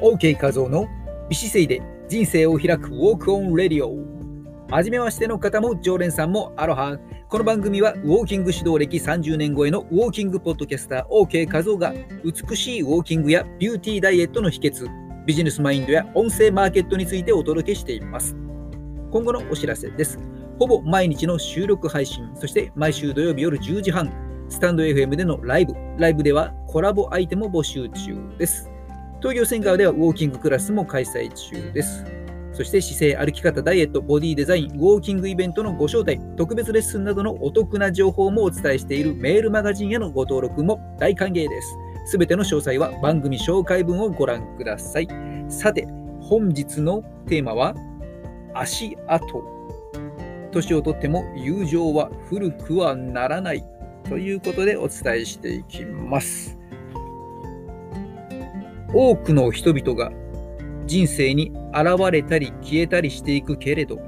OK 画像の美姿勢で人生を開くウォークオンレディオ。はじめましての方も常連さんもアロハ。この番組はウォーキング指導歴30年超えのウォーキングポッドキャスター OK 画像が美しいウォーキングやビューティーダイエットの秘訣、ビジネスマインドや音声マーケットについてお届けしています。今後のお知らせです。ほぼ毎日の収録配信、そして毎週土曜日夜10時半、スタンド FM でのライブ、ライブではコラボアイテムを募集中です。東京センガーではウォーキングクラスも開催中です。そして姿勢、歩き方、ダイエット、ボディデザイン、ウォーキングイベントのご招待、特別レッスンなどのお得な情報もお伝えしているメールマガジンへのご登録も大歓迎です。すべての詳細は番組紹介文をご覧ください。さて、本日のテーマは足跡。年をとっても友情は古くはならないということでお伝えしていきます。多くの人々が人生に現れたり消えたりしていくけれど、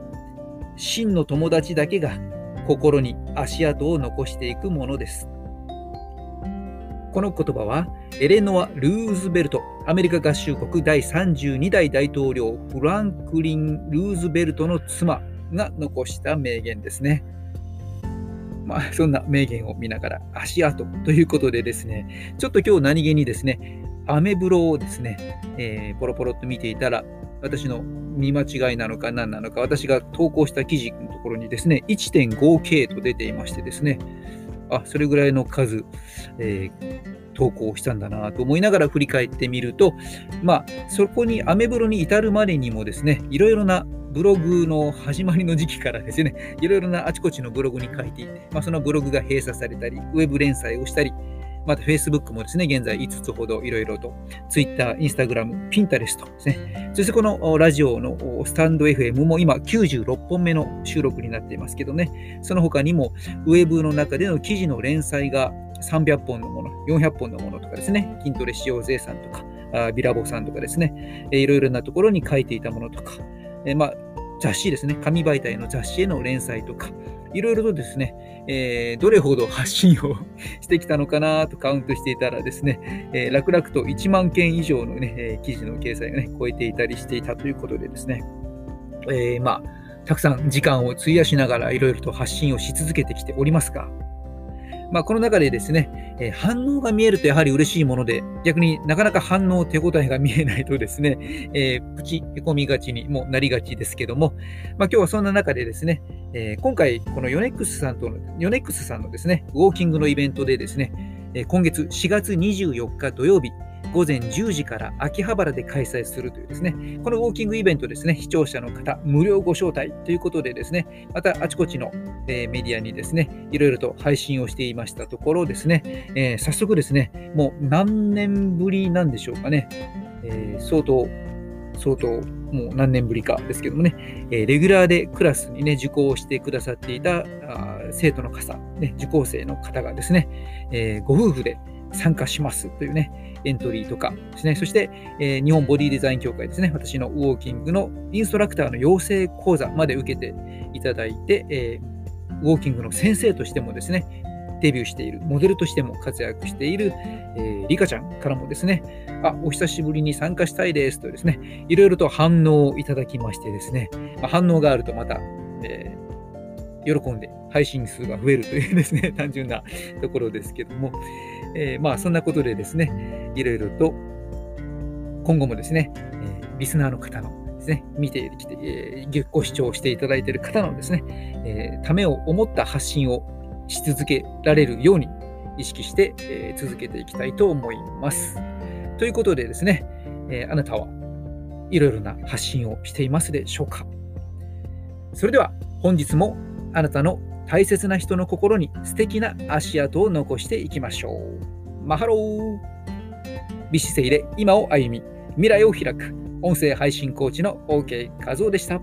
真の友達だけが心に足跡を残していくものです。この言葉はエレノア・ルーズベルト、アメリカ合衆国第32代大統領フランクリン・ルーズベルトの妻が残した名言ですね。まあ、そんな名言を見ながら足跡ということでですね、ちょっと今日何気にですね、アメブロをですね、えー、ポロポロっと見ていたら、私の見間違いなのか何なのか、私が投稿した記事のところにですね、1.5K と出ていましてですね、あ、それぐらいの数、えー、投稿したんだなと思いながら振り返ってみると、まあ、そこにアメブロに至るまでにもですね、いろいろなブログの始まりの時期からですね、いろいろなあちこちのブログに書いていて、まあ、そのブログが閉鎖されたり、ウェブ連載をしたり、また Facebook もですね、現在5つほどいろいろと、Twitter、Instagram、Pinterest ですね。そしてこのラジオのスタンド FM も今96本目の収録になっていますけどね、その他にもウェブの中での記事の連載が300本のもの、400本のものとかですね、筋トレ使用税さんとか、ビラボさんとかですね、いろいろなところに書いていたものとか、えまあ、雑誌ですね、紙媒体の雑誌への連載とか、いろいろとですね、えー、どれほど発信をしてきたのかなとカウントしていたらですね、えー、楽々と1万件以上のね、えー、記事の掲載がね、超えていたりしていたということでですね、えー、まあ、たくさん時間を費やしながらいろいろと発信をし続けてきておりますが、まあ、この中でですね、え、反応が見えるとやはり嬉しいもので、逆になかなか反応、手応えが見えないとですね、えー、プチへこみがちにもなりがちですけども、まあ、今日はそんな中でですね、えー、今回、このヨネックスさんとの、ヨネックスさんのですね、ウォーキングのイベントでですね、今月4月24日土曜日、午前10時から秋葉原で開催するというですね、このウォーキングイベントですね、視聴者の方、無料ご招待ということでですね、またあちこちの、えメディアにですね、いろいろと配信をしていましたところですね、えー、早速ですね、もう何年ぶりなんでしょうかね、えー、相当、相当、もう何年ぶりかですけどもね、えレギュラーでクラスにね、受講してくださっていた生徒の方、ね、受講生の方がですね、えご夫婦で参加しますというね、エントリーとかですね、そして、え、日本ボディデザイン協会ですね、私のウォーキングのインストラクターの養成講座まで受けていただいて、え、ウォーキングの先生としてもですね、デビューしている、モデルとしても活躍している、えー、リカちゃんからもですね、あ、お久しぶりに参加したいですとですね、いろいろと反応をいただきましてですね、まあ、反応があるとまた、えー、喜んで配信数が増えるというですね、単純なところですけども、えー、まあそんなことでですね、いろいろと今後もですね、え、リスナーの方のですね、見てきて、えー、ご視聴していただいている方のですね、えー、ためを思った発信をし続けられるように意識して、えー、続けていきたいと思います。ということでですね、えー、あなたはいろいろな発信をしていますでしょうかそれでは本日もあなたの大切な人の心に素敵な足跡を残していきましょう。マハロー美姿勢で今を歩み、未来を開く音声配信コーチの OK 画像でした。